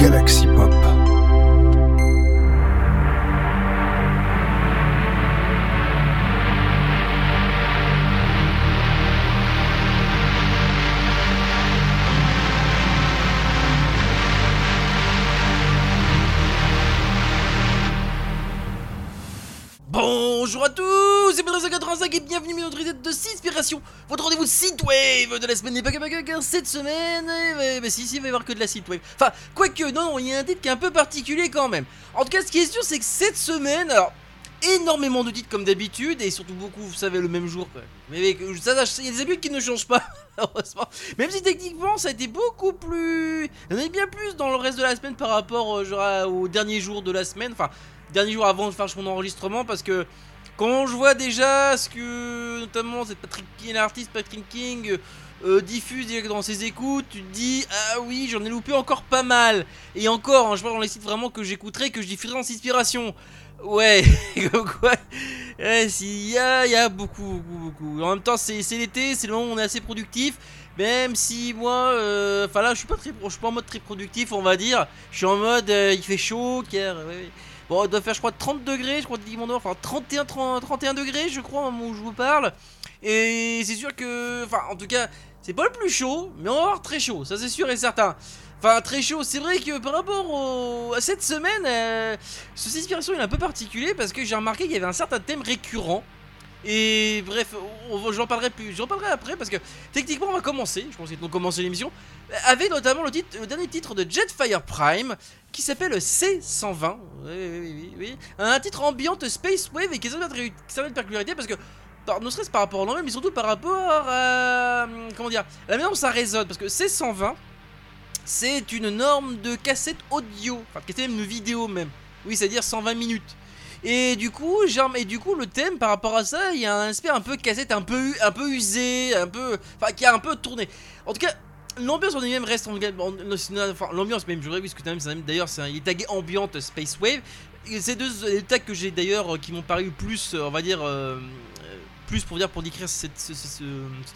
Galaxy Synthwave de la semaine que car cette semaine, eh, bah si si il va y avoir que de la Synthwave. Enfin, quoique, non, il y a un titre qui est un peu particulier quand même. En tout cas, ce qui est sûr, c'est que cette semaine, alors, énormément de titres comme d'habitude et surtout beaucoup, vous savez, le même jour. Mais ça, il y a des habitudes qui ne changent pas, heureusement. Même si techniquement, ça a été beaucoup plus. En a bien plus dans le reste de la semaine par rapport euh, genre, au dernier jour de la semaine. Enfin, dernier jour avant de faire mon enregistrement parce que quand je vois déjà ce que notamment cette Patrick King, l'artiste Patrick King euh, diffuse dans ses écoutes, tu te dis ah oui j'en ai loupé encore pas mal et encore hein, je vois dans les sites vraiment que j'écouterai que je diffuserai dans inspiration. Ouais, comme quoi, ouais, s'il y a, beaucoup, beaucoup, beaucoup. En même temps, c'est c'est l'été, c'est le moment où on est assez productif. Même si moi, euh, enfin là, je suis pas très, je suis pas en mode très productif, on va dire. Je suis en mode, euh, il fait chaud, car. Bon, il doit faire, je crois, 30 degrés, je crois, dit mon nom, enfin 31, 30, 31 degrés, je crois, au moment où je vous parle. Et c'est sûr que, enfin, en tout cas, c'est pas le plus chaud, mais on va avoir très chaud, ça c'est sûr et certain. Enfin, très chaud, c'est vrai que par rapport à cette semaine, euh, ce inspiration est un peu particulier parce que j'ai remarqué qu'il y avait un certain thème récurrent. Et bref, j'en parlerai plus, j'en parlerai après parce que techniquement on va commencer, je pense qu'ils vont commencer l'émission, avec notamment le, dernier titre de Jetfire Prime qui s'appelle C120. Oui, oui, oui. Un titre ambiante Space Wave et qui a certaines particularités parce que, par, ne serait-ce par rapport nom même, mais surtout par rapport à. hum, Comment dire La manière dont ça résonne. Parce que C120, c'est une norme de cassette audio, enfin, de cassette même vidéo même. Oui, c'est-à-dire 120 minutes. Et du coup, et du coup, le thème par rapport à ça, il y a un aspect un peu cassette, un peu, un peu usé, un peu, enfin, qui a un peu tourné. En tout cas, l'ambiance en elle-même reste en, en- enfin, l'ambiance même, je même- c'est même- d'ailleurs, il est tagué ambiante Space Wave. Ces deux tags que j'ai d'ailleurs, euh, qui m'ont paru plus, euh, on va dire, euh, plus pour dire pour décrire cette- ce,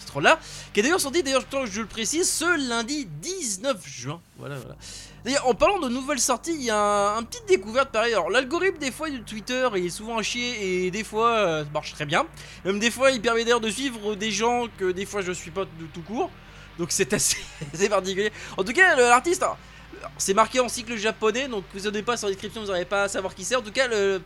titre-là, qui est d'ailleurs sorti, d'ailleurs, je le précise, ce lundi 19 juin. Voilà, voilà. D'ailleurs, en parlant de nouvelles sorties, il y a un, un petite découverte pareil. Alors, l'algorithme des fois de Twitter il est souvent à chier et des fois euh, marche très bien. Même des fois, il permet d'ailleurs de suivre des gens que des fois je suis pas de tout court. Donc c'est assez, assez particulier. En tout cas, l'artiste, c'est marqué en cycle japonais, donc vous n'avez pas sur la description, vous n'arrivez pas à savoir qui c'est. En tout cas, le,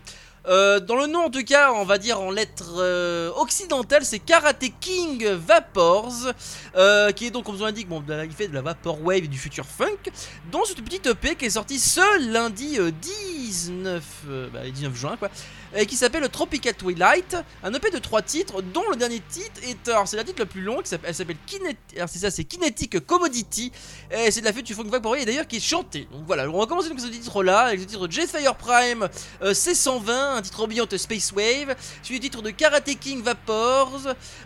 euh, dans le nom, en tout cas, on va dire en lettres euh, occidentales, c'est Karate King Vapors, euh, qui est donc, comme vous l'indique, bon, il fait de la vapor wave et du future funk, dans cette petite EP qui est sortie ce lundi euh, 19, euh, bah, 19 juin, quoi, et qui s'appelle Tropical Twilight, un EP de trois titres, dont le dernier titre est, alors c'est la titre la plus s'appelle- elle s'appelle c'est Kinetic Commodity, et c'est de la du funk vapor wave, et d'ailleurs qui est chantée. Donc voilà, on va commencer donc ce titre-là, avec le titre Jetfire Prime euh, C120, un titre ambiante Space Wave, suivi du titre de Karate King Vapors,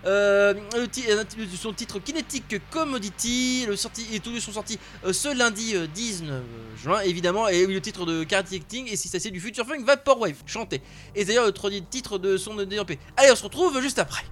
euh, le son titre Kinetic Commodity, le sorti, et tous deux sont sortis euh, ce lundi euh, 19 juin évidemment, et le titre de Karate King, et si ça c'est du Future Funk Vaporwave, chanté. Et d'ailleurs le troisième titre de son DMP. Allez, on se retrouve juste après.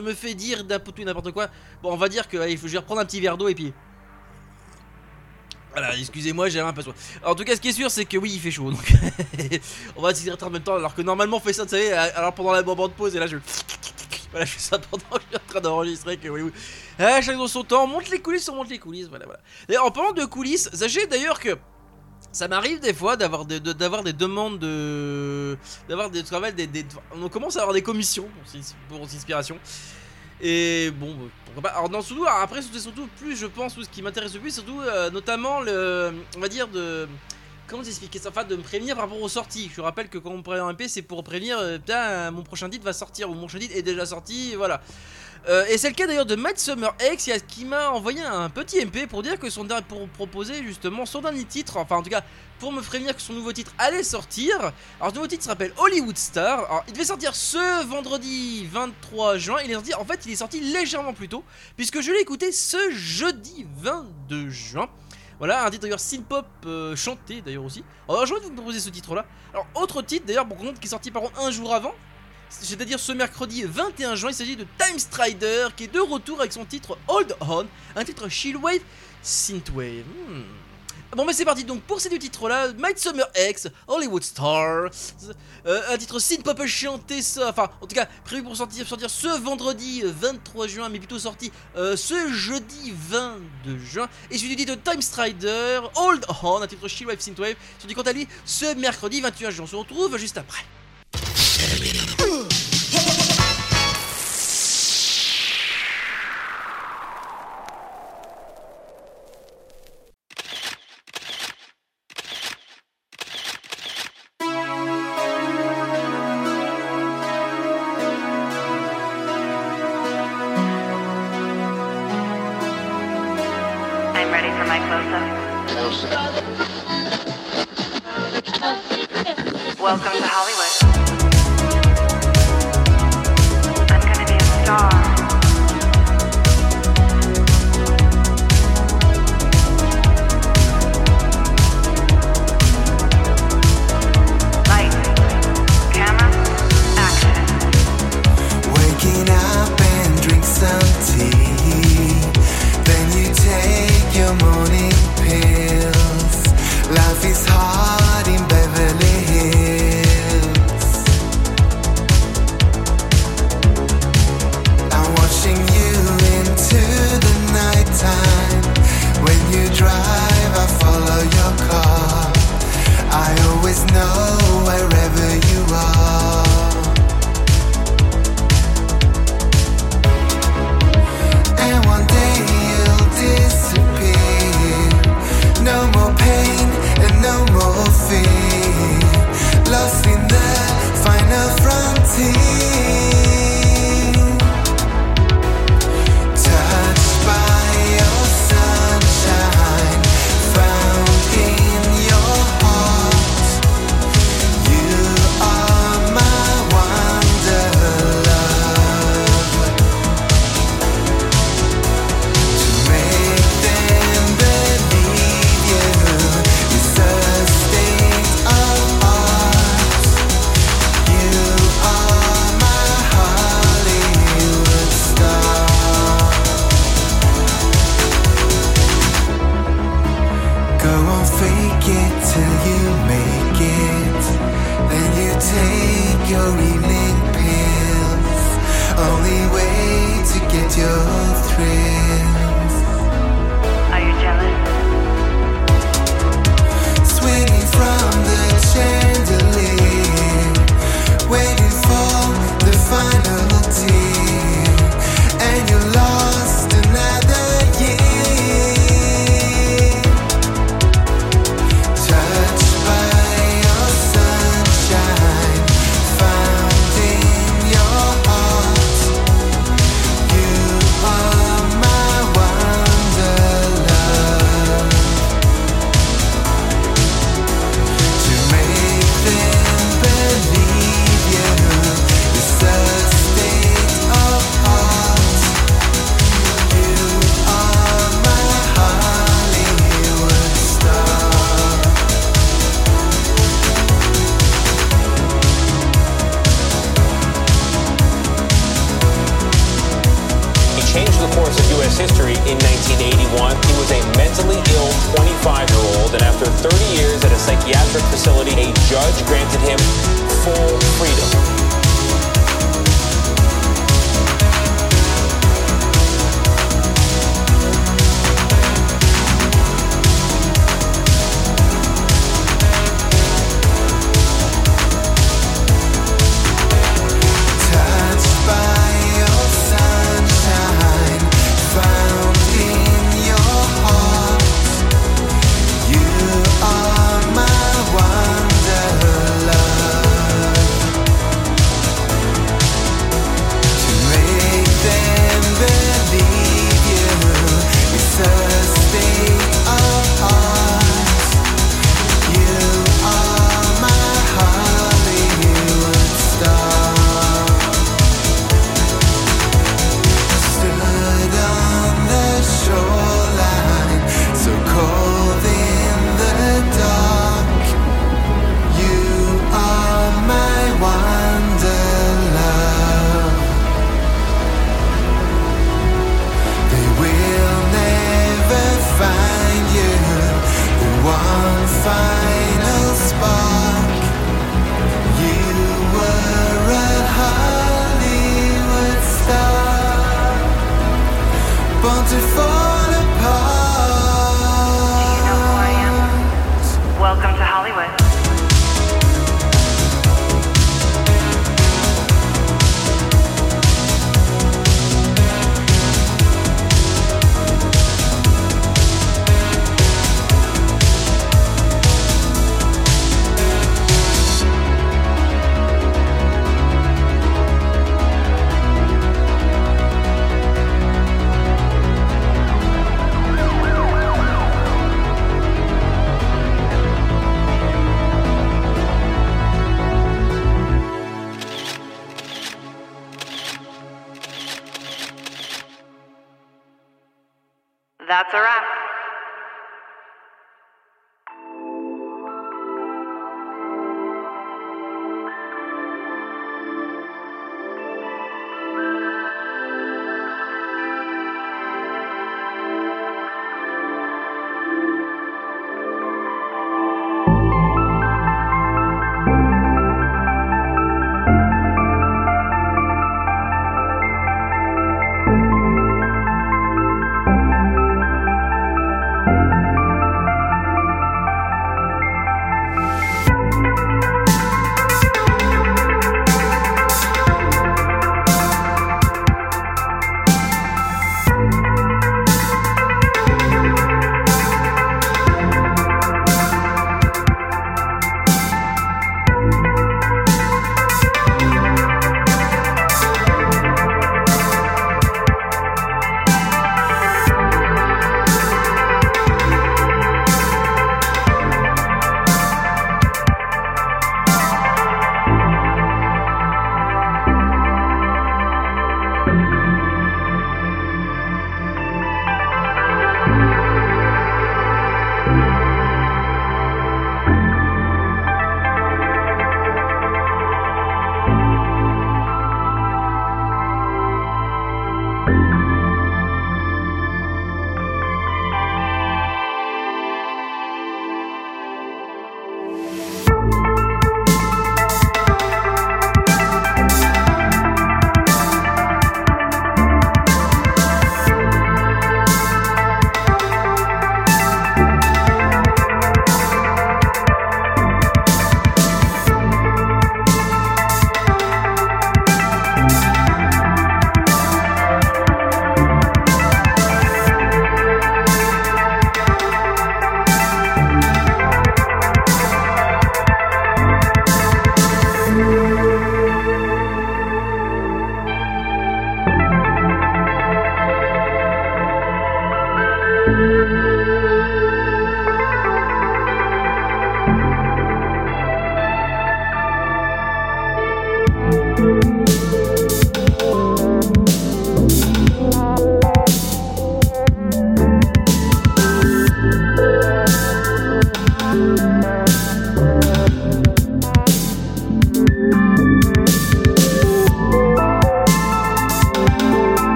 Me fait dire et n'importe quoi. Bon, on va dire que allez, je vais reprendre un petit verre d'eau et puis. Voilà, excusez-moi, j'avais un peu. Alors, en tout cas, ce qui est sûr, c'est que oui, il fait chaud. Donc, on va s'hydrater en même temps. Alors que normalement, on fait ça, vous savez, alors pendant la moment de pause. Et là, je. Voilà, je fais ça pendant que je suis en train d'enregistrer. Que oui, oui. Ah, chacun son temps. On monte les coulisses, on monte les coulisses. Voilà, voilà. D'ailleurs, en parlant de coulisses, sachez d'ailleurs que. Ça m'arrive des fois d'avoir des, demandes de. d'avoir des travail, On commence à avoir des commissions pour, pour inspiration. Et bon, pourquoi pas. Alors, non, surtout, alors après, surtout plus, je pense, ou ce qui m'intéresse le plus, surtout, euh, notamment, le. On va dire de. Comment t'expliquer ça? Enfin, de me prévenir par rapport aux sorties. Je rappelle que quand on prévient un MP, c'est pour prévenir, euh, putain, mon prochain titre va sortir, ou mon prochain titre est déjà sorti, voilà. Euh, et c'est le cas d'ailleurs de Matt Summer X qui m'a envoyé un petit MP pour dire que son dernier pour proposer justement son dernier titre, enfin en tout cas pour me prévenir que son nouveau titre allait sortir. Alors ce nouveau titre s'appelle Hollywood Star. Alors il devait sortir ce vendredi 23 juin. Il est sorti, en fait il est sorti légèrement plus tôt puisque je l'ai écouté ce jeudi 22 juin. Voilà, un titre d'ailleurs synth-pop euh, chanté d'ailleurs aussi. Alors j'ai envie de vous proposer ce titre là. Alors autre titre d'ailleurs pour contre qui est sorti par contre un jour avant. C'est-à-dire ce mercredi 21 juin, il s'agit de Time Strider qui est de retour avec son titre Hold On, un titre Chillwave Synthwave. Hmm. Bon bah c'est parti donc pour ces deux titres là, Might Summer X, Hollywood Star, euh, un titre synth-pop chanté ça, enfin en tout cas prévu pour sortir, sortir ce vendredi euh, 23 juin mais plutôt sorti euh, ce jeudi 22 juin et celui du titre Time Strider, Hold On, un titre Chillwave Synthwave, sorti quant à lui ce mercredi 21 juin, on se retrouve juste après. I'm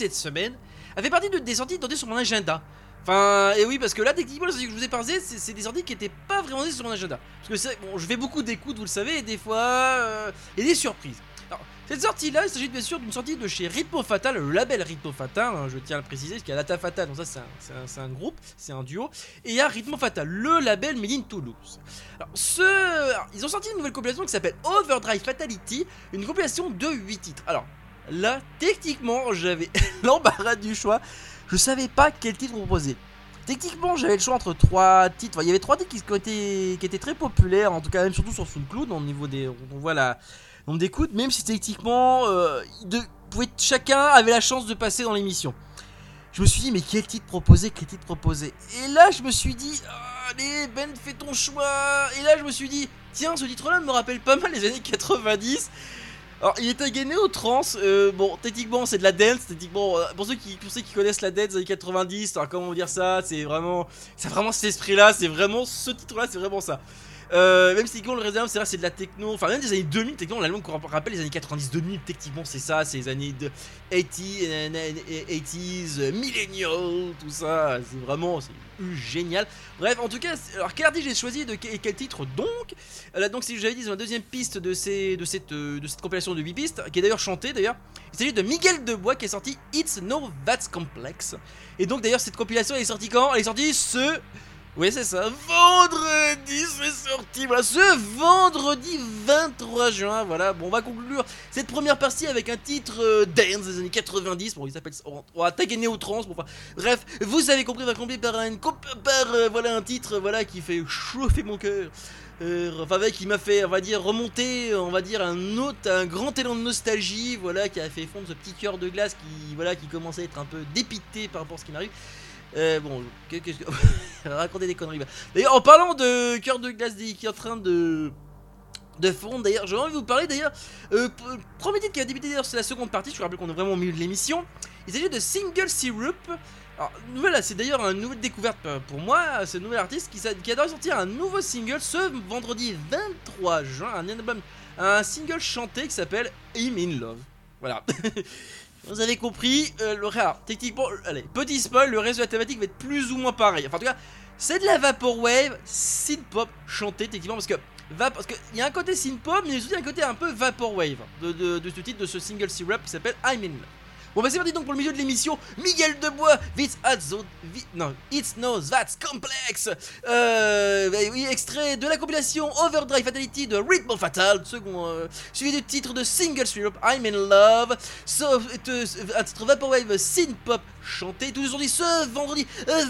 cette semaine a fait partie de, des sorties attendées sur mon agenda. Enfin, et oui, parce que là, techniquement, les que je vous ai parlé, c'est des sorties qui n'étaient pas vraiment sur mon agenda. Parce que bon, je fais beaucoup d'écoutes, vous le savez, et des fois, euh, et des surprises. Alors, cette sortie-là, il s'agit bien sûr d'une sortie de chez Ritmo Fatal, le label Ritmo Fatal, hein, je tiens à le préciser, parce qu'il y a Lata Fatal, donc ça c'est un, groupe, c'est un duo, et il y a Ritmo Fatal, le label Made Toulouse. Alors, ce, alors, ils ont sorti une nouvelle compilation qui s'appelle Overdrive Fatality, une compilation de 8 titres. Alors, là, techniquement, j'avais l'embarras du choix, je savais pas quel titre proposer. Techniquement, j'avais le choix entre trois titres. Il y avait trois titres qui, étaient, très populaires, en tout cas, même surtout sur SoundCloud, au niveau des. On voit la nombre d'écoutes, même si techniquement, euh, chacun avait la chance de passer dans l'émission. Je me suis dit, mais quel titre proposer Quel titre proposer? Et là, je me suis dit, Ah, allez, Ben, fais ton choix. Et là, je me suis dit, tiens, ce titre-là me rappelle pas mal les années 90. Alors, il était gagné au trans. euh, bon, techniquement, c'est de la dance. Techniquement, euh, pour ceux qui, ceux qui connaissent la dance des années 90, alors comment dire ça C'est vraiment, c'est vraiment cet esprit-là. C'est vraiment ce titre-là. C'est vraiment ça. Euh, même si techniquement le réserve c'est vrai c'est de la techno. Enfin même des années 2000 techniquement l'album qu'on rappelle les années 90 2000 techniquement c'est ça c'est les années de 80 euh, 80s euh, millennial tout ça. C'est vraiment c'est génial. Bref en tout cas alors quel artiste j'ai choisi de quel, titre donc là donc si j'avais dit c'est ma deuxième piste de, ces, de, cette, de cette compilation de 8 pistes qui est d'ailleurs chantée d'ailleurs il s'agit de Miguel Debois qui est sorti It's No That's Complex. Et donc d'ailleurs cette compilation elle est sortie quand? Elle est sortie ce oui, c'est ça. Vendredi, c'est sorti. Voilà, ce vendredi 23 juin. Voilà, bon, on va conclure cette première partie avec un titre euh, dance des années 90. Bon, il s'appelle. On on va Néo Trans. Bon, enfin, bref, vous avez compris, on va compléter par un, par, euh, voilà, un titre voilà, qui fait chauffer mon cœur. Euh, enfin, avec, qui m'a fait, on va dire, remonter, on va dire, un autre, un grand élan de nostalgie, voilà, qui a fait fondre ce petit cœur de glace qui, voilà, qui commençait à être un peu dépité par rapport à ce qui m'arrive. Euh, bon, que- raconter des conneries. D'ailleurs, en parlant de cœur de glace qui est en train de de fondre, d'ailleurs, j'ai envie de vous parler d'ailleurs. Euh, premier titre qui a débuté d'ailleurs, c'est la seconde partie. Je vous rappelle qu'on est vraiment au milieu de l'émission. Il s'agit de Single Syrup. Alors, nouvelle, c'est d'ailleurs une nouvelle découverte euh, pour moi. Un nouvel artiste qui, qui a d'ailleurs sorti un nouveau single ce vendredi 23 juin. Un album, un single chanté qui s'appelle I'm in Love. Voilà. Vous avez compris, euh, le techniquement, allez, petit spoil, le reste de la thématique va être plus ou moins pareil. Enfin, en tout cas, c'est de la vaporwave synth-pop chantée, techniquement, parce que parce qu'il y a un côté synth-pop, mais il y a aussi un côté un peu vaporwave de, de, ce titre, de ce single syrup qui s'appelle I'm in. Bon bah c'est parti donc pour le milieu de l'émission, Miguel Debois, It's vi- non, It's no that's complex. Euh, bah oui, extrait de la compilation Overdrive Fatality de Rhythm Fatal, second, euh, suivi du titre de Single Syrup, I'm in Love, sauf euh, un titre Vaporwave synth pop chanté tous aujourd'hui ce vendredi euh,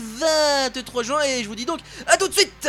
23 juin et je vous dis donc à tout de suite.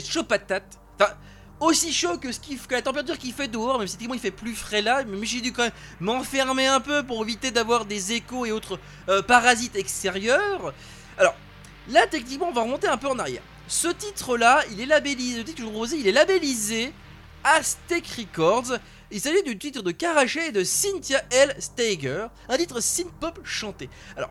Vous chaud patate. Enfin, aussi chaud que, ce qui, que la température qu'il fait dehors, même si techniquement il fait plus frais là, mais j'ai dû quand même m'enfermer un peu pour éviter d'avoir des échos et autres euh, parasites extérieurs. Alors, là techniquement on va remonter un peu en arrière. Ce titre là, il est labellisé, le titre que je vous il est labellisé Aztec Records. Il s'agit du titre de Karaché et de Cynthia L. Steiger, un titre synth-pop chanté. Alors,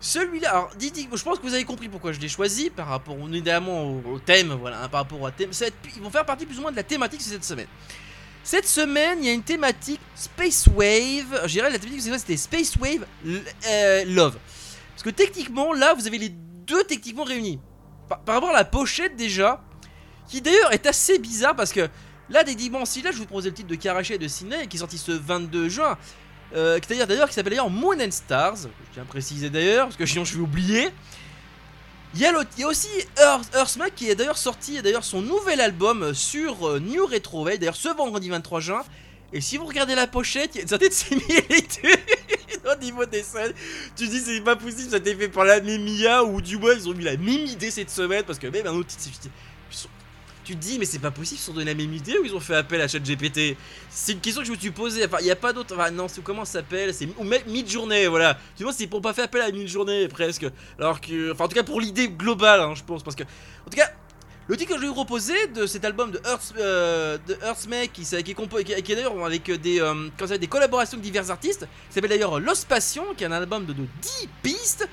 celui-là, alors, Didi, je pense que vous avez compris pourquoi je l'ai choisi par rapport évidemment au, thème, voilà, hein, par rapport au thème. Ça être- ils vont faire partie plus ou moins de la thématique cette semaine. Cette semaine, il y a une thématique Space Wave. Je dirais la thématique c'était Space Wave euh, Love. Parce que techniquement, là, vous avez les deux techniquement réunis. Par, rapport à la pochette déjà, qui d'ailleurs est assez bizarre parce que là, des dimensions, là, je vous proposais le titre de Karaché et de Sydney qui est sorti ce 22 juin. Euh, qui d'ailleurs, qui s'appelle d'ailleurs Moon and Stars. Je tiens à préciser d'ailleurs, parce que sinon je vais oublier. Il y, a aussi Earth, Earthsmack qui est d'ailleurs sorti d'ailleurs son nouvel album sur euh, New Retro Wave, d'ailleurs ce vendredi 23 juin. Et si vous regardez la pochette, il y a une certaine similitude au niveau des scènes. Tu dis c'est pas possible, ça a été fait par la même IA ou du moins ils ont mis la même idée cette semaine parce que même un autre tu te dis mais c'est pas possible, ils sont donné la même idée ou ils ont fait appel à ChatGPT? C'est une question que je me suis posée. Enfin, il y a pas d'autre. Enfin, non, c'est comment ça s'appelle? C'est ou même mid-journée, voilà. Tu vois, c'est pour pas faire appel à mid-journée presque. Alors que, enfin, en tout cas pour l'idée globale, hein, je pense, parce que, en tout cas. Le titre que je vous proposer de cet album de Earth, euh, de Earthsmack, qui, qui qui qui est d'ailleurs avec des, euh, ça des collaborations de divers artistes, s'appelle d'ailleurs Lost Passion, qui est un album de, de 10 pistes.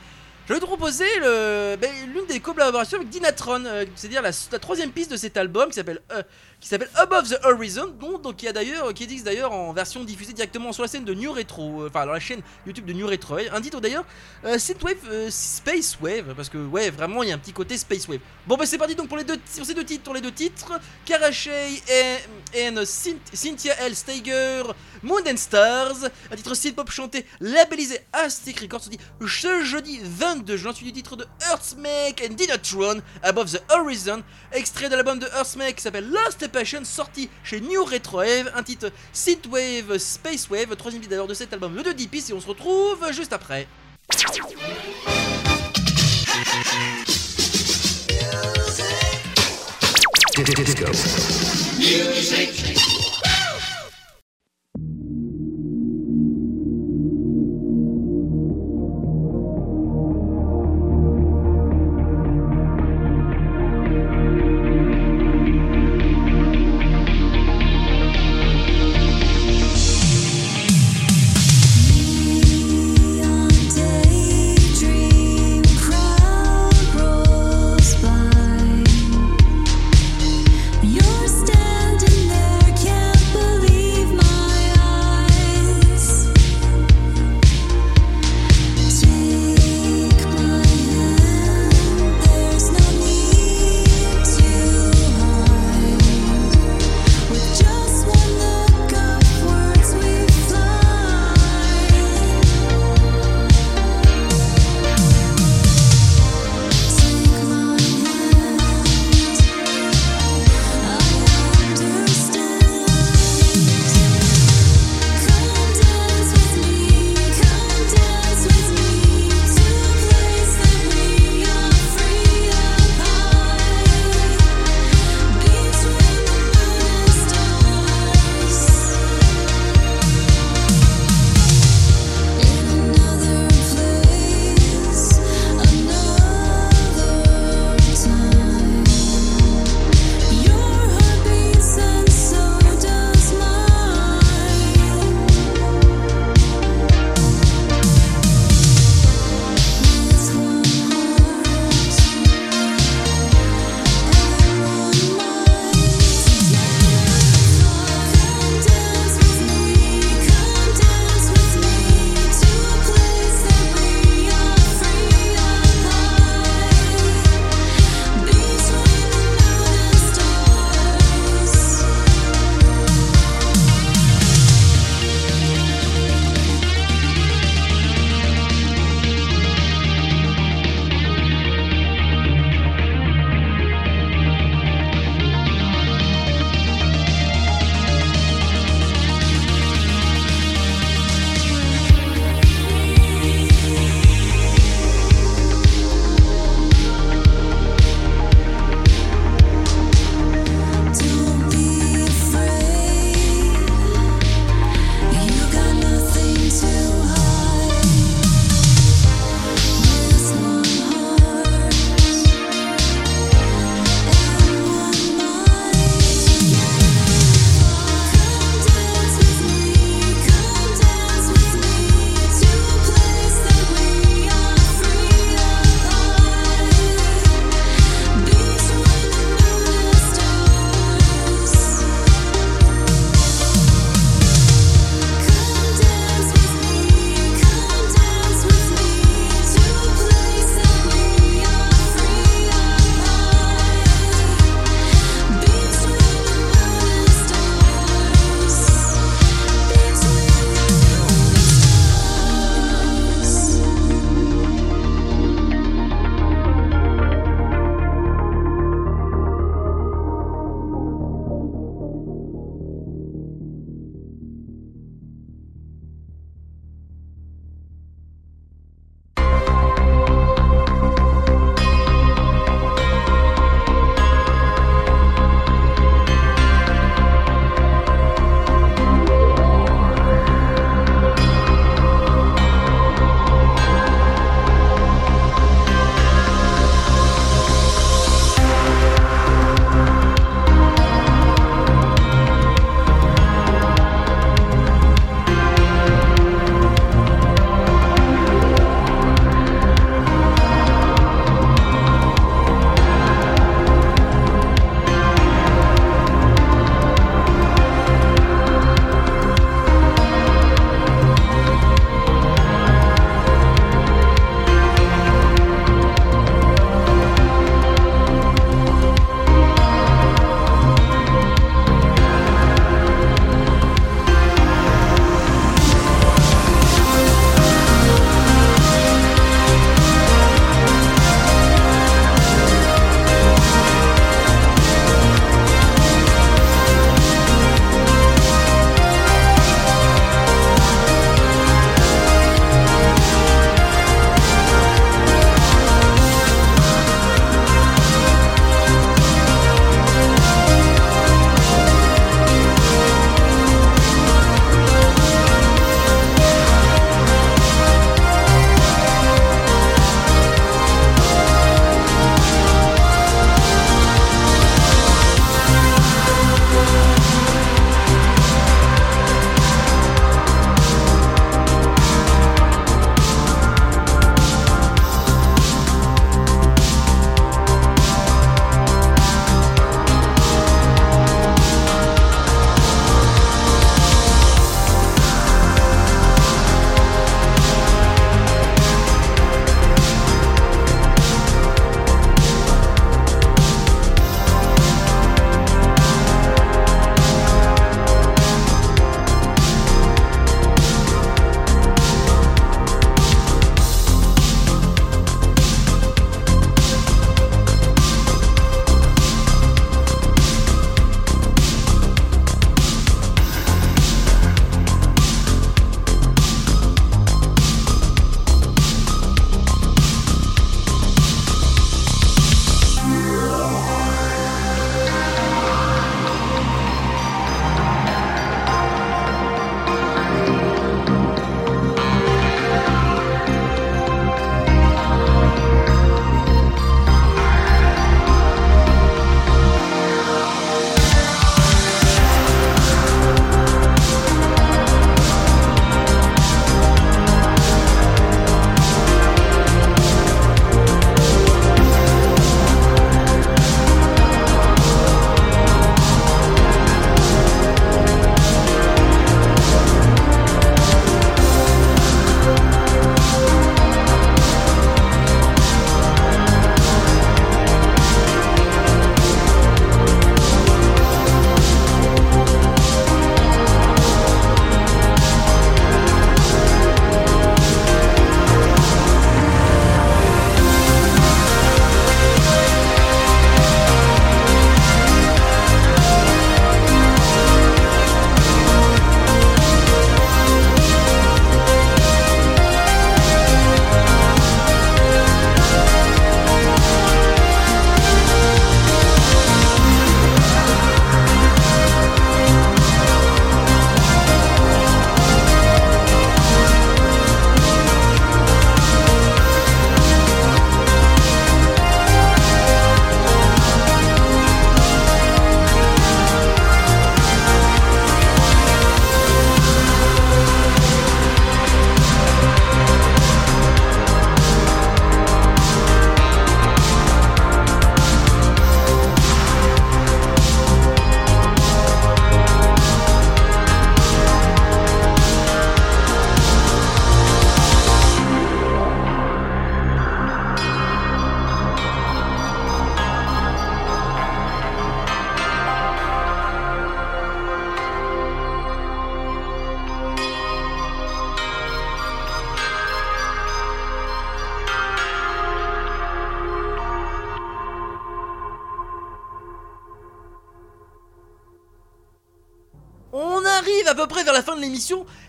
Je vais te proposer ben, l'une des collaborations avec Dynatron, euh, c'est-à-dire la, la troisième piste de cet album qui s'appelle euh, qui s'appelle Above the Horizon, dont, donc qui a d'ailleurs qui existe d'ailleurs en version diffusée directement sur la scène de New Retro, euh, enfin dans la chaîne YouTube de New Retro, un titre d'ailleurs euh, Synthwave euh, Space Wave, parce que ouais vraiment il y a un petit côté Space Wave. Bon bah c'est parti donc pour les deux sur ces deux titres, pour les deux titres, et, Cynt- Cynthia L. Steiger, Moon and Stars, un titre synth-pop chanté, labellisé Aztec Records, sorti ce jeudi 22 juin, suivi du titre de Earthsmack and Dynatron, Above the Horizon, extrait de l'album de Earthsmack qui s'appelle Lost Passion, sorti chez New Retro Wave, un titre Synthwave Space Wave, troisième bit d'ailleurs de cet album de 10 pistes, et on se retrouve juste après.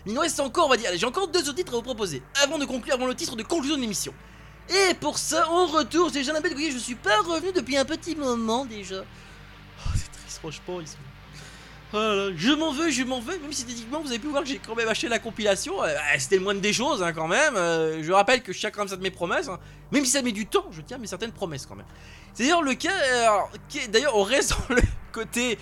Il nous reste encore, on va dire, j'ai encore deux autres titres à vous proposer avant de conclure, avant le titre de conclusion de l'émission. Et pour ça, on retourne chez Jean-Albert Gouillet. Je suis pas revenu depuis un petit moment déjà. Oh, c'est triste, franchement. Oh je m'en veux, je m'en veux. Même si techniquement, vous avez pu voir que j'ai quand même acheté la compilation. Euh, C'était le moindre des choses, hein, quand même. Euh, je rappelle que je tiens quand même ça de mes promesses. hein. Même si ça met du temps, je tiens mes certaines promesses quand même. C'est d'ailleurs le cas. euh, D'ailleurs, on reste dans le côté.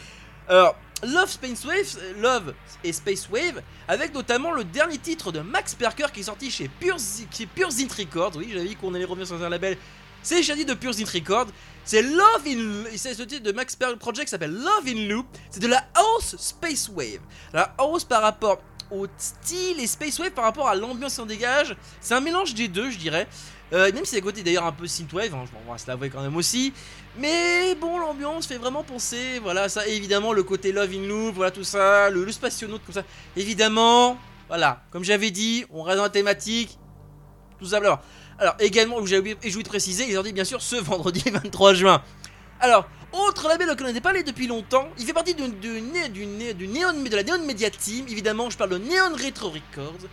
Love Space Wave, Love et Space Wave, avec notamment le dernier titre de Max Perker qui est sorti chez Pure, Zint Records. Oui, j'avais dit qu'on allait revenir sur un label. C'est choisi de Pure Zint Records. C'est Love in c'est ce titre de Max Perker Project qui s'appelle Love in Loop. C'est de la house Space Wave. La house par rapport au style et Space Wave par rapport à l'ambiance qui en dégage. C'est un mélange des deux, je dirais. Euh, même si à côté d'ailleurs un peu synthwave, hein, on va se l'avouer quand même aussi. Mais bon, l'ambiance fait vraiment penser, voilà, ça, évidemment, le côté Love in Loop, voilà tout ça, le, le spationaute comme ça. Évidemment, voilà, comme j'avais dit, on reste dans la thématique, tout ça, blablabla. Alors, également, j'ai oublié, voulais de préciser, ils ont dit bien sûr ce vendredi 23 juin. Alors, autre label auquel on n'était pas allé depuis longtemps, il fait partie du, du, du, de la Neon Media Team, évidemment, je parle de Neon Retro Records,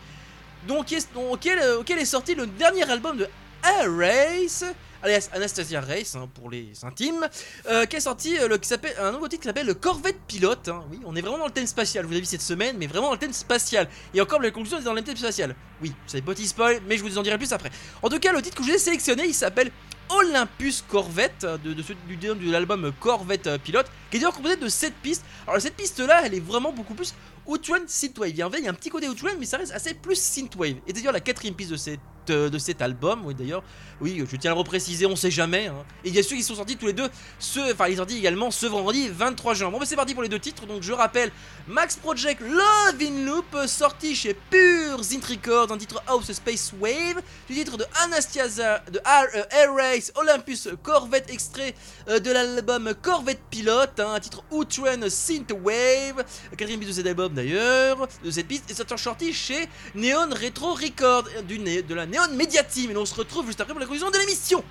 donc, auquel, euh, auquel est sorti le dernier album de Air Race, alias Anastasia Race hein, pour les intimes, euh, qui est sorti euh, un nouveau titre qui s'appelle le Corvette Pilote. hein. Oui, on est vraiment dans le thème spatial, vous avez vu cette semaine, mais vraiment dans le thème spatial. Et encore, la conclusion est dans le thème spatial. Oui, c'est petit spoil, mais je vous en dirai plus après. En tout cas, le titre que je vous ai sélectionné, il s'appelle Olympus Corvette, de, de, du, de l'album Corvette Pilote, qui est d'ailleurs composé de 7 pistes. Alors, cette piste-là, elle est vraiment beaucoup plus Outrun Synthwave. A il y a un petit côté Outrun, mais ça reste assez plus Synthwave. Et d'ailleurs, la quatrième piste de cette euh, de cet album, oui d'ailleurs, oui je tiens à le repréciser, on sait jamais. hein. Et il y a ceux qui sont sortis tous les deux, ce, enfin ils sont sortis également ce vendredi 23 juin. Bon bah c'est parti pour les deux titres, donc je rappelle Max Project Love in Loop, sorti chez Pure Zint Records, un titre House Space Wave, du titre de Anastasia, de Air, euh, Race Olympus Corvette, extrait euh, de l'album Corvette Pilote, hein, un titre Outrun Synthwave, la quatrième piste de cet album d'ailleurs, de cette piste, est sorti chez Neon Retro Record euh, du de la Neon Media Team. Et on se retrouve juste après pour la conclusion de l'émission.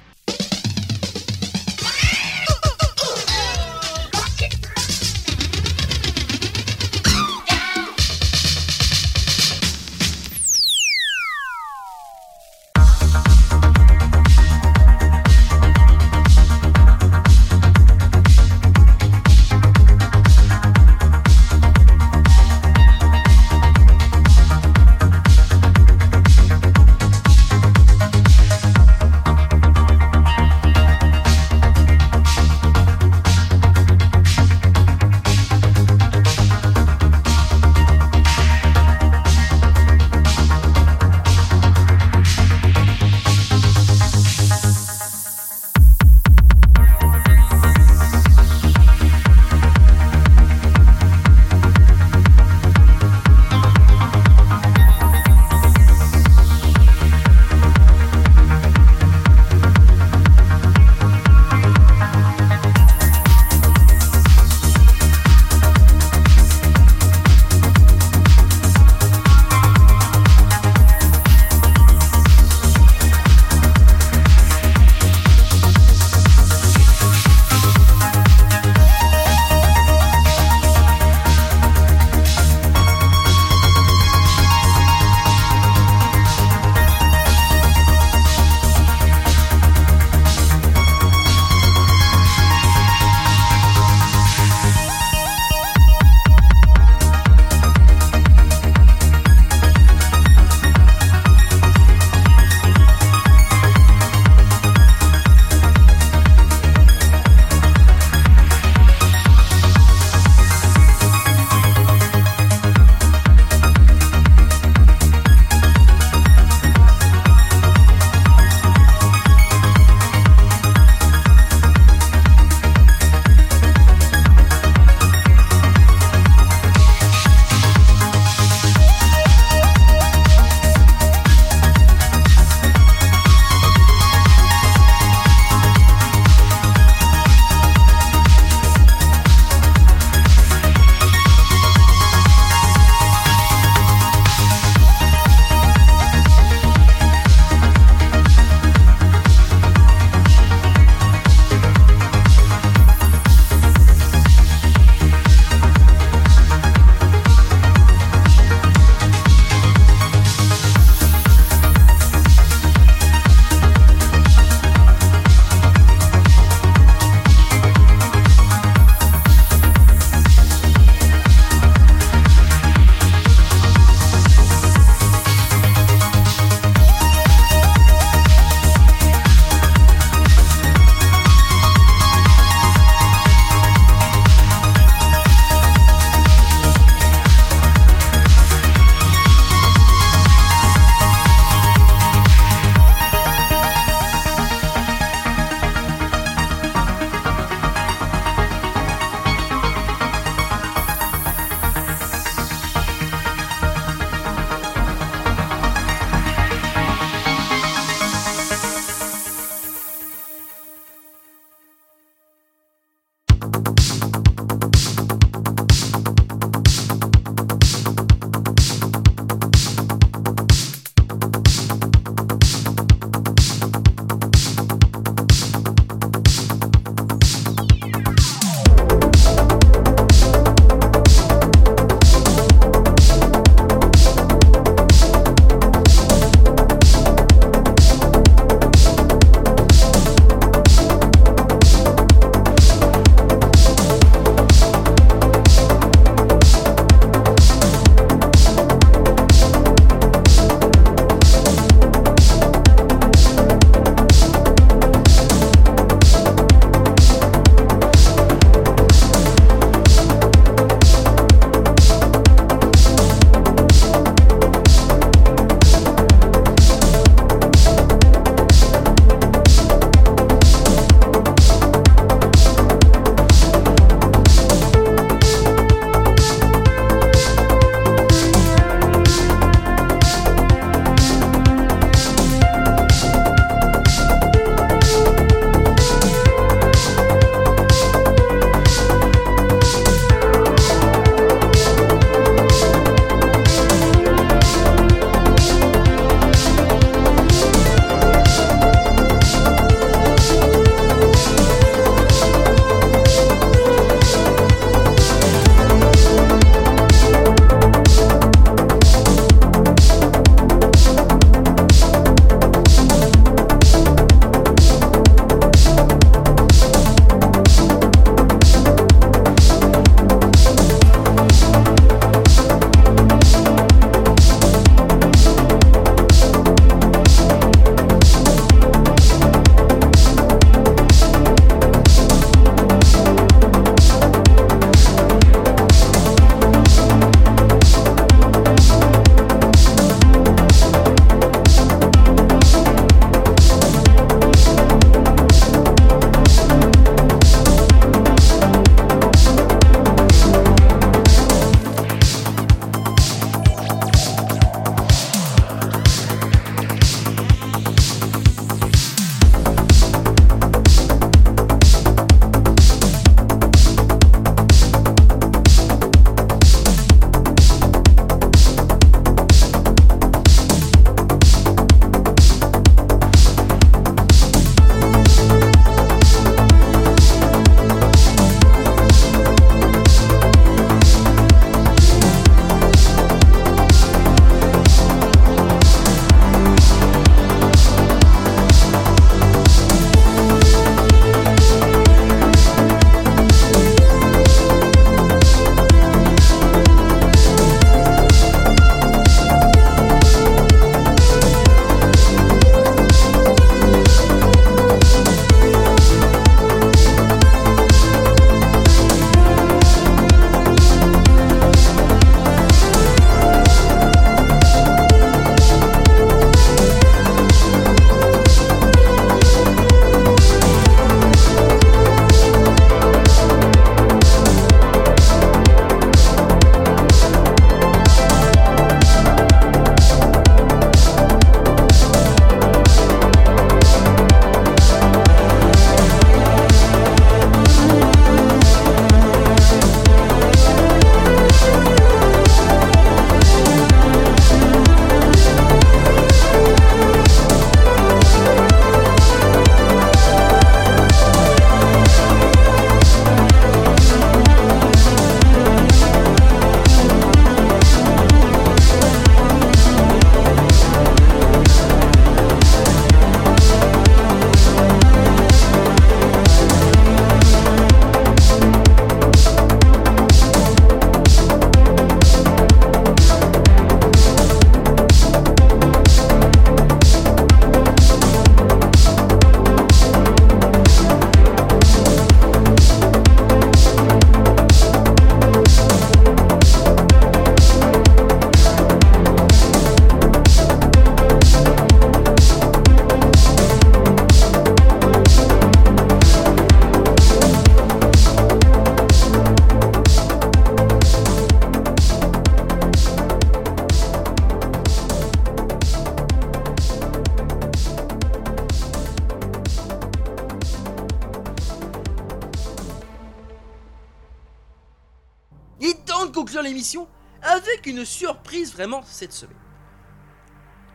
Vraiment cette semaine.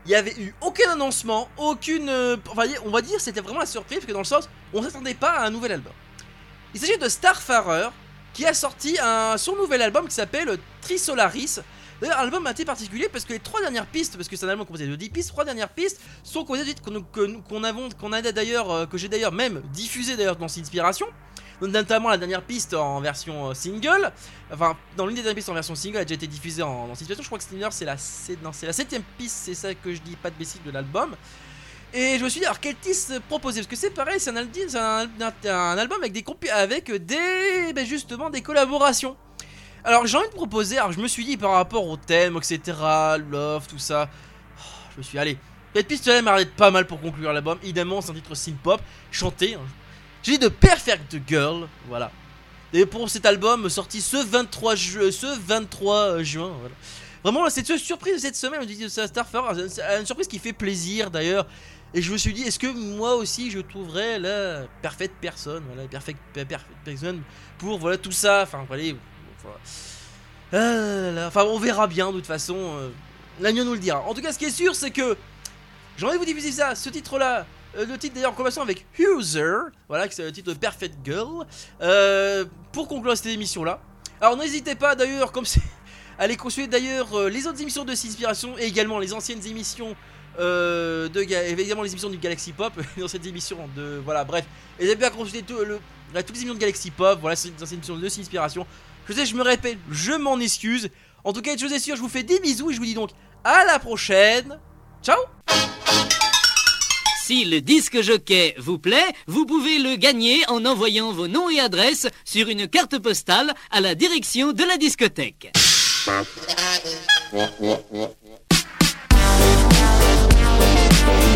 Il n'y avait eu aucun annoncement, aucune. euh, enfin, on va dire c'était vraiment la surprise, parce que dans le sens, on s'attendait pas à un nouvel album. Il s'agit de Starfarer, qui a sorti un, son nouvel album qui s'appelle Trisolaris. D'ailleurs, album assez particulier parce que les trois dernières pistes, parce que c'est un album composé de 10 pistes, trois dernières pistes sont composées qu'on qu'on a d'ailleurs, euh, que j'ai d'ailleurs même diffusé d'ailleurs dans Inspiration. Notamment la dernière piste en version euh, single, enfin dans l'une des dernières pistes en version single a déjà été diffusée en, Inspiration. Je crois que Steamer c'est la, c'est la septième piste, c'est ça que je dis pas de bêtises de l'album. Et je me suis dit, alors quel titre proposer? Parce que c'est pareil, c'est un, album avec des, avec des ben justement des collaborations. Alors j'ai envie de proposer, alors je me suis dit par rapport au thème, etc., love, tout ça, oh, je me suis dit, allez, cette piste là m'arrête pas mal pour conclure l'album. Évidemment, c'est un titre synth-pop, chanté. hein. J'ai de Perfect Girl, voilà. Et pour cet album sorti ce 23, ju- ce 23 juin, voilà. Vraiment, c'est une surprise de cette semaine, de Starfarer, c'est une surprise qui fait plaisir d'ailleurs. Et je me suis dit, est-ce que moi aussi je trouverais la parfaite personne, voilà, perfect, perfect person pour voilà tout ça, enfin voilà. voilà. Là là, Enfin, on verra bien de toute façon. euh, L'agneau nous le dira. En tout cas, ce qui est sûr, c'est que j'ai envie de vous diffuser ça, ce titre-là. Euh, le titre d'ailleurs en collaboration avec User, voilà, c'est le titre de Perfect Girl, euh, pour conclure cette émission-là. Alors n'hésitez pas d'ailleurs, comme c'est, à aller consulter d'ailleurs euh, les autres émissions de Inspiration et également les anciennes émissions de évidemment les émissions du Galaxy Pop, les anciennes émissions de voilà bref, n'hésitez pas à consulter tout là, toutes les émissions de Galaxy Pop, voilà les anciennes émissions de Inspiration. Je sais, je me répète, je m'en excuse. En tout cas, une chose est sûre, je vous fais des bisous et je vous dis donc à la prochaine. Ciao Si le disque jockey vous plaît, vous pouvez le gagner en envoyant vos noms et adresses sur une carte postale à la direction de la discothèque.